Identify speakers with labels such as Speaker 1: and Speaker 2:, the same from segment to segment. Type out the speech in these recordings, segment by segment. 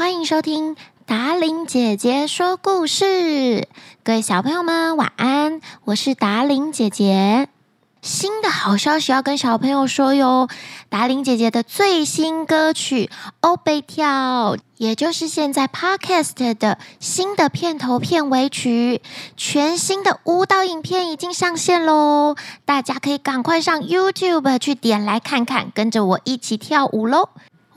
Speaker 1: 欢迎收听达玲姐姐说故事。各位小朋友们，晚安！我是达玲姐姐。新的好消息要跟小朋友说哟，达玲姐姐的最新歌曲《欧贝跳》，也就是现在 Podcast 的新的片头片尾曲，全新的舞蹈影片已经上线喽！大家可以赶快上 YouTube 去点来看看，跟着我一起跳舞喽！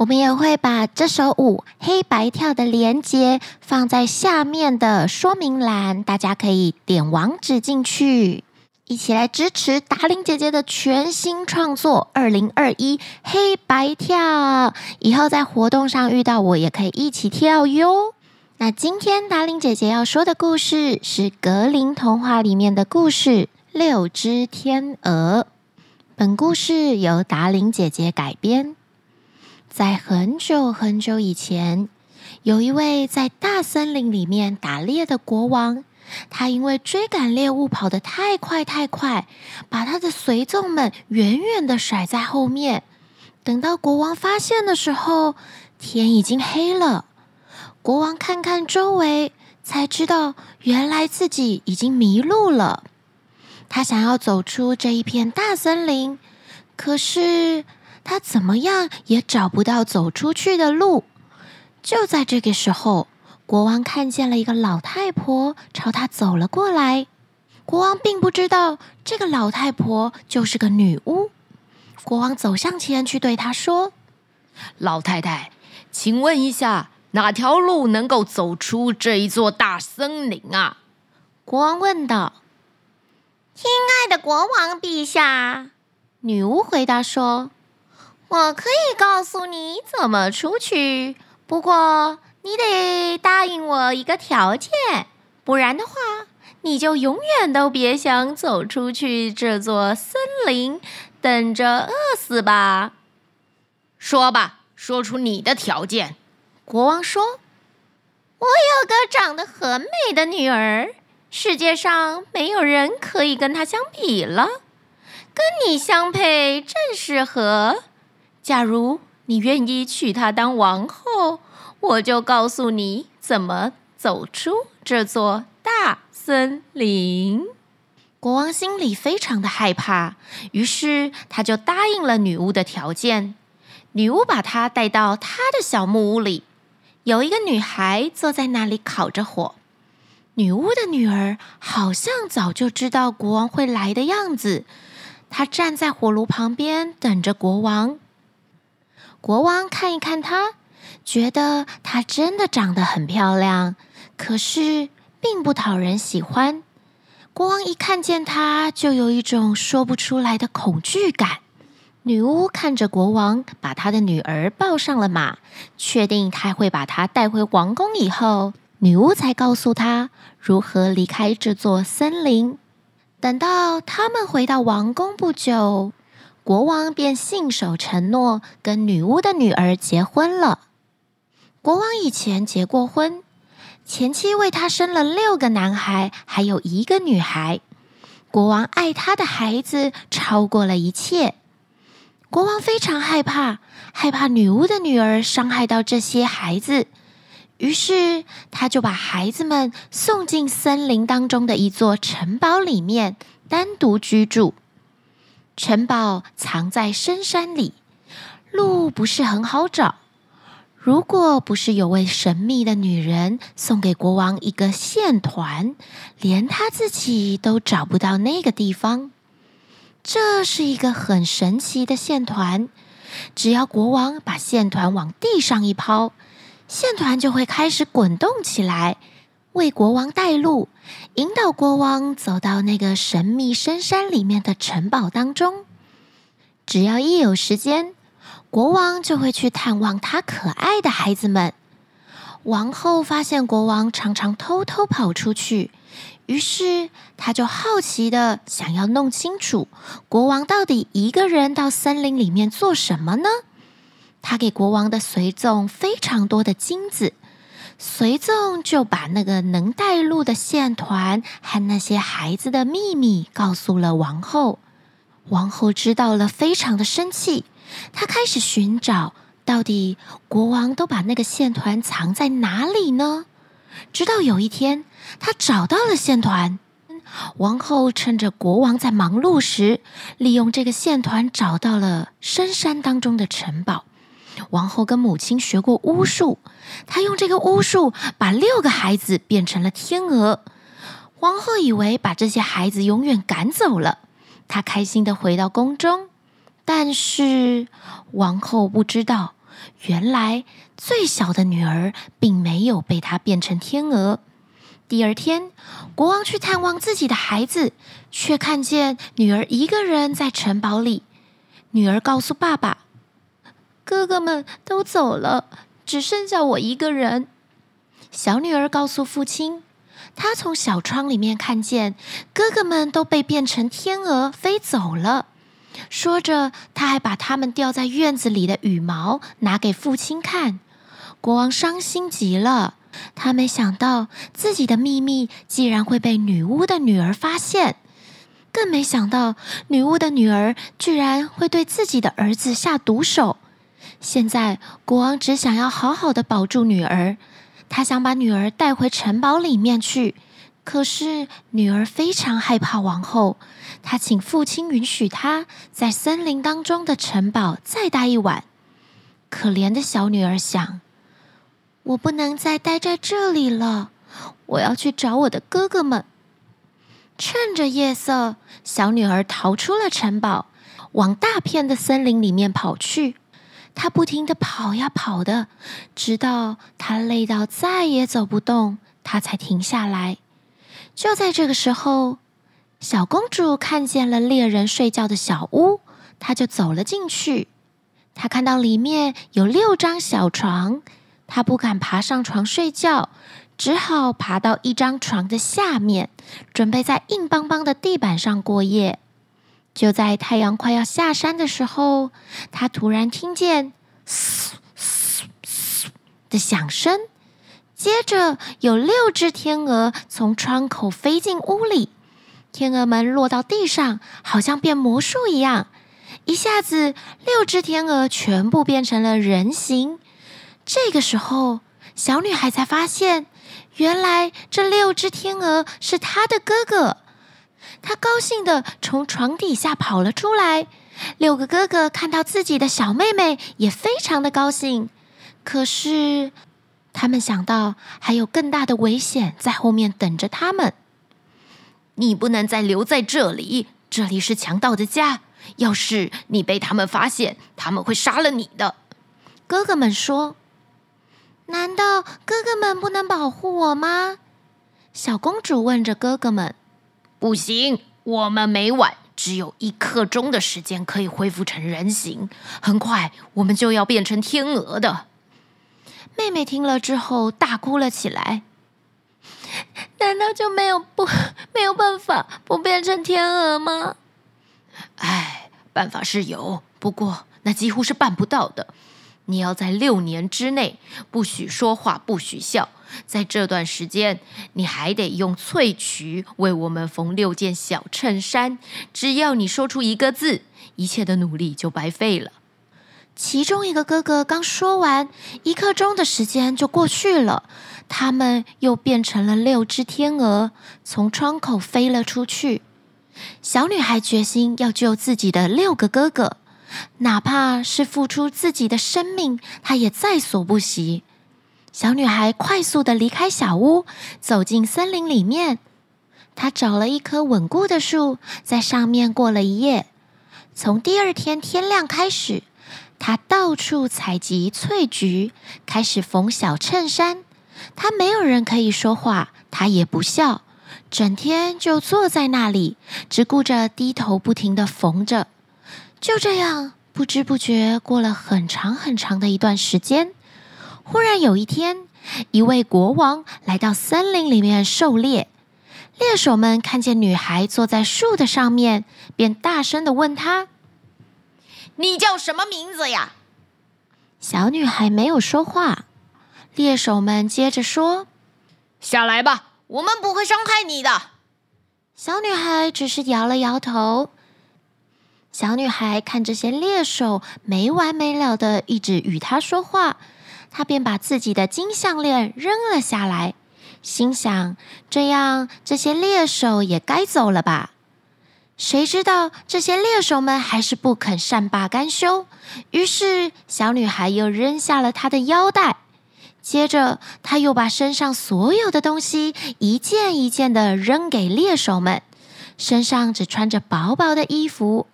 Speaker 1: 我们也会把这首舞黑白跳的连接放在下面的说明栏，大家可以点网址进去。一起来支持达伶姐姐的全新创作《二零二一黑白跳》，以后在活动上遇到我也可以一起跳哟。那今天达伶姐姐要说的故事是格林童话里面的故事《六只天鹅》。本故事由达伶姐姐改编。在很久很久以前，有一位在大森林里面打猎的国王。他因为追赶猎物跑得太快太快，把他的随从们远远地甩在后面。等到国王发现的时候，天已经黑了。国王看看周围，才知道原来自己已经迷路了。他想要走出这一片大森林，可是他怎么样也找不到走出去的路。就在这个时候，国王看见了一个老太婆朝他走了过来。国王并不知道这个老太婆就是个女巫。国王走向前去对她说：“
Speaker 2: 老太太，请问一下，哪条路能够走出这一座大森林啊？”
Speaker 1: 国王问道。
Speaker 3: “亲爱的国王陛下，”
Speaker 1: 女巫回答说，“
Speaker 3: 我可以告诉你怎么出去，不过……”你得答应我一个条件，不然的话，你就永远都别想走出去这座森林，等着饿死吧。
Speaker 2: 说吧，说出你的条件。
Speaker 1: 国王说：“
Speaker 3: 我有个长得很美的女儿，世界上没有人可以跟她相比了，跟你相配正适合。假如你愿意娶她当王后。”我就告诉你怎么走出这座大森林。
Speaker 1: 国王心里非常的害怕，于是他就答应了女巫的条件。女巫把他带到她的小木屋里，有一个女孩坐在那里烤着火。女巫的女儿好像早就知道国王会来的样子，她站在火炉旁边等着国王。国王看一看她。觉得她真的长得很漂亮，可是并不讨人喜欢。国王一看见她，就有一种说不出来的恐惧感。女巫看着国王，把她的女儿抱上了马，确定他会把她带回王宫以后，女巫才告诉他如何离开这座森林。等到他们回到王宫不久，国王便信守承诺，跟女巫的女儿结婚了。国王以前结过婚，前妻为他生了六个男孩，还有一个女孩。国王爱他的孩子超过了一切。国王非常害怕，害怕女巫的女儿伤害到这些孩子，于是他就把孩子们送进森林当中的一座城堡里面，单独居住。城堡藏在深山里，路不是很好找。如果不是有位神秘的女人送给国王一个线团，连他自己都找不到那个地方。这是一个很神奇的线团，只要国王把线团往地上一抛，线团就会开始滚动起来，为国王带路，引导国王走到那个神秘深山里面的城堡当中。只要一有时间。国王就会去探望他可爱的孩子们。王后发现国王常常偷偷跑出去，于是她就好奇的想要弄清楚国王到底一个人到森林里面做什么呢？她给国王的随从非常多的金子，随从就把那个能带路的线团和那些孩子的秘密告诉了王后。王后知道了，非常的生气。她开始寻找到底国王都把那个线团藏在哪里呢？直到有一天，他找到了线团。王后趁着国王在忙碌时，利用这个线团找到了深山当中的城堡。王后跟母亲学过巫术，她用这个巫术把六个孩子变成了天鹅。王后以为把这些孩子永远赶走了，她开心地回到宫中。但是王后不知道，原来最小的女儿并没有被她变成天鹅。第二天，国王去探望自己的孩子，却看见女儿一个人在城堡里。女儿告诉爸爸：“哥哥们都走了，只剩下我一个人。”小女儿告诉父亲：“她从小窗里面看见哥哥们都被变成天鹅飞走了。”说着，她还把他们掉在院子里的羽毛拿给父亲看。国王伤心极了。他没想到自己的秘密竟然会被女巫的女儿发现，更没想到女巫的女儿居然会对自己的儿子下毒手。现在国王只想要好好的保住女儿，他想把女儿带回城堡里面去。可是女儿非常害怕王后，她请父亲允许她在森林当中的城堡再待一晚。可怜的小女儿想。我不能再待在这里了，我要去找我的哥哥们。趁着夜色，小女儿逃出了城堡，往大片的森林里面跑去。她不停地跑呀跑的，直到她累到再也走不动，她才停下来。就在这个时候，小公主看见了猎人睡觉的小屋，她就走了进去。她看到里面有六张小床。他不敢爬上床睡觉，只好爬到一张床的下面，准备在硬邦邦的地板上过夜。就在太阳快要下山的时候，他突然听见“嘶嘶嘶”的响声，接着有六只天鹅从窗口飞进屋里，天鹅们落到地上，好像变魔术一样，一下子六只天鹅全部变成了人形。这个时候，小女孩才发现，原来这六只天鹅是她的哥哥。他高兴地从床底下跑了出来。六个哥哥看到自己的小妹妹，也非常的高兴。可是，他们想到还有更大的危险在后面等着他们。
Speaker 2: 你不能再留在这里，这里是强盗的家。要是你被他们发现，他们会杀了你的。
Speaker 1: 哥哥们说。难道哥哥们不能保护我吗？小公主问着哥哥们。
Speaker 2: 不行，我们每晚只有一刻钟的时间可以恢复成人形，很快我们就要变成天鹅的。
Speaker 1: 妹妹听了之后大哭了起来。难道就没有不 没有办法不变成天鹅吗？
Speaker 2: 哎，办法是有，不过那几乎是办不到的。你要在六年之内不许说话，不许笑。在这段时间，你还得用翠繴为我们缝六件小衬衫。只要你说出一个字，一切的努力就白费了。
Speaker 1: 其中一个哥哥刚说完，一刻钟的时间就过去了，他们又变成了六只天鹅，从窗口飞了出去。小女孩决心要救自己的六个哥哥。哪怕是付出自己的生命，她也在所不惜。小女孩快速的离开小屋，走进森林里面。她找了一棵稳固的树，在上面过了一夜。从第二天天亮开始，她到处采集翠菊，开始缝小衬衫。她没有人可以说话，她也不笑，整天就坐在那里，只顾着低头不停的缝着。就这样，不知不觉过了很长很长的一段时间。忽然有一天，一位国王来到森林里面狩猎。猎手们看见女孩坐在树的上面，便大声的问她：“
Speaker 2: 你叫什么名字呀？”
Speaker 1: 小女孩没有说话。猎手们接着说：“
Speaker 2: 下来吧，我们不会伤害你的。”
Speaker 1: 小女孩只是摇了摇头。小女孩看这些猎手没完没了的一直与她说话，她便把自己的金项链扔了下来，心想：这样这些猎手也该走了吧。谁知道这些猎手们还是不肯善罢甘休，于是小女孩又扔下了她的腰带。接着，她又把身上所有的东西一件一件的扔给猎手们，身上只穿着薄薄的衣服。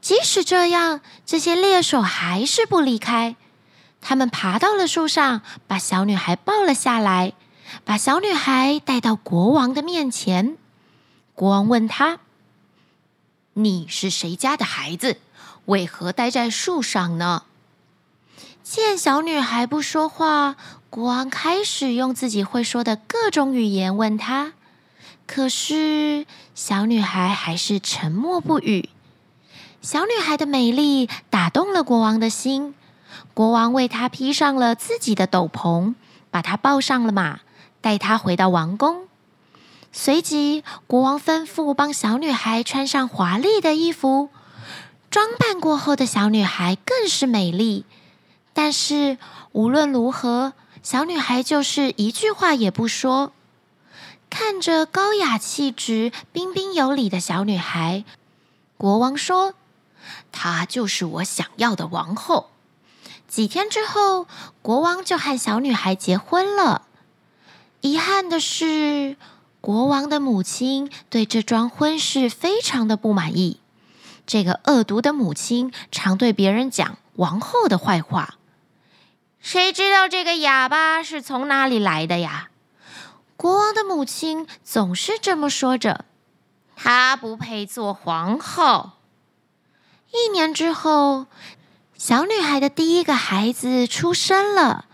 Speaker 1: 即使这样，这些猎手还是不离开。他们爬到了树上，把小女孩抱了下来，把小女孩带到国王的面前。国王问她。
Speaker 2: 你是谁家的孩子？为何待在树上呢？
Speaker 1: 见小女孩不说话，国王开始用自己会说的各种语言问她。可是小女孩还是沉默不语。小女孩的美丽打动了国王的心，国王为她披上了自己的斗篷，把她抱上了马，带她回到王宫。随即，国王吩咐帮小女孩穿上华丽的衣服。装扮过后的小女孩更是美丽。但是，无论如何，小女孩就是一句话也不说。看着高雅气质、彬彬有礼的小女孩，国王说：“她就是我想要的王后。”几天之后，国王就和小女孩结婚了。遗憾的是，国王的母亲对这桩婚事非常的不满意。这个恶毒的母亲常对别人讲王后的坏话。谁知道这个哑巴是从哪里来的呀？国王的母亲总是这么说着。她不配做皇后。一年之后，小女孩的第一个孩子出生了。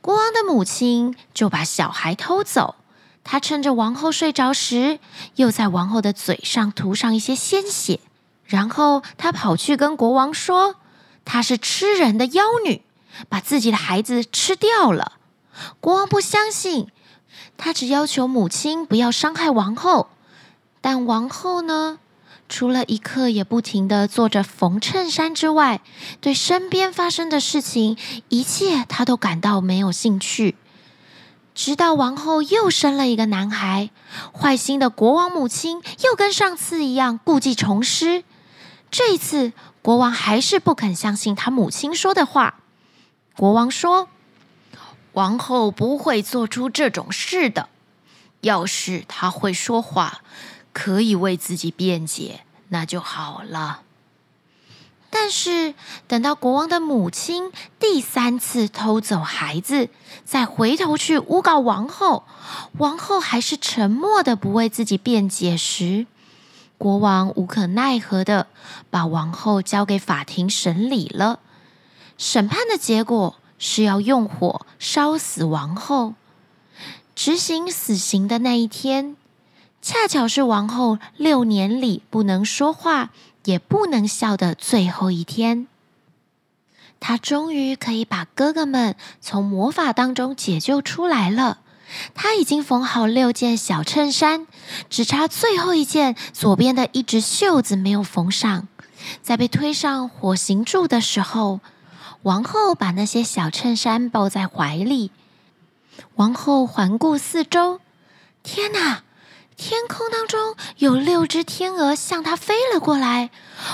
Speaker 1: 国王的母亲就把小孩偷走。她趁着王后睡着时，又在王后的嘴上涂上一些鲜血，然后她跑去跟国王说：“她是吃人的妖女，把自己的孩子吃掉了。”国王不相信，他只要求母亲不要伤害王后。但王后呢，除了一刻也不停地做着缝衬衫之外，对身边发生的事情，一切他都感到没有兴趣。直到王后又生了一个男孩，坏心的国王母亲又跟上次一样故技重施。这一次，国王还是不肯相信他母亲说的话。国王说：“王后不会做出这种事的。要是她会说话，可以为自己辩解，那就好了。”但是，等到国王的母亲第三次偷走孩子，再回头去诬告王后，王后还是沉默的不为自己辩解时，国王无可奈何的把王后交给法庭审理了。审判的结果是要用火烧死王后。执行死刑的那一天，恰巧是王后六年里不能说话，也不能笑的最后一天，她终于可以把哥哥们从魔法当中解救出来了。她已经缝好六件小衬衫，只差最后一件左边的一只袖子没有缝上。在被推上火刑柱的时候，王后把那些小衬衫抱在怀里。王后环顾四周，天哪！天空当中有六只天鹅向他飞了过来，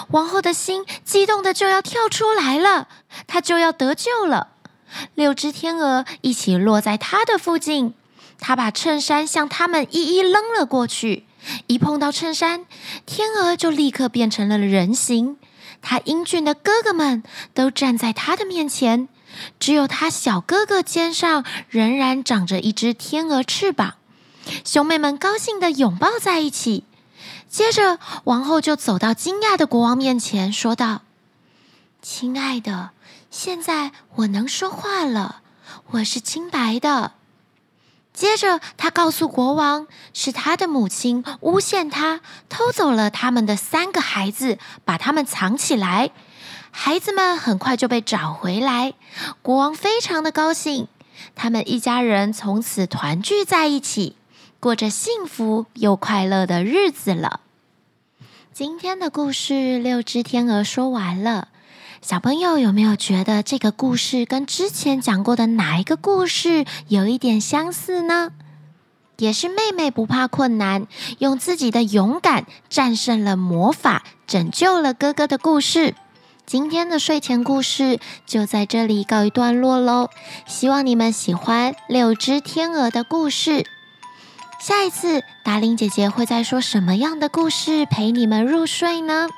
Speaker 1: 王后的心激动的就要跳出来了，她就要得救了。六只天鹅一起落在她的附近，她把衬衫向他们一一扔了过去，一碰到衬衫，天鹅就立刻变成了人形。她英俊的哥哥们都站在她的面前，只有她小哥哥肩上仍然长着一只天鹅翅膀。兄妹们高兴地拥抱在一起，接着王后就走到惊讶的国王面前，说道：“亲爱的，现在我能说话了，我是清白的。”接着，她告诉国王，是她的母亲诬陷她，偷走了他们的三个孩子，把他们藏起来。孩子们很快就被找回来，国王非常的高兴，他们一家人从此团聚在一起。过着幸福又快乐的日子了。今天的故事《六只天鹅》说完了。小朋友有没有觉得这个故事跟之前讲过的哪一个故事有一点相似呢？也是妹妹不怕困难，用自己的勇敢战胜了魔法，拯救了哥哥的故事。今天的睡前故事就在这里告一段落喽。希望你们喜欢《六只天鹅》的故事。下一次达令姐姐会在说什么样的故事陪你们入睡呢？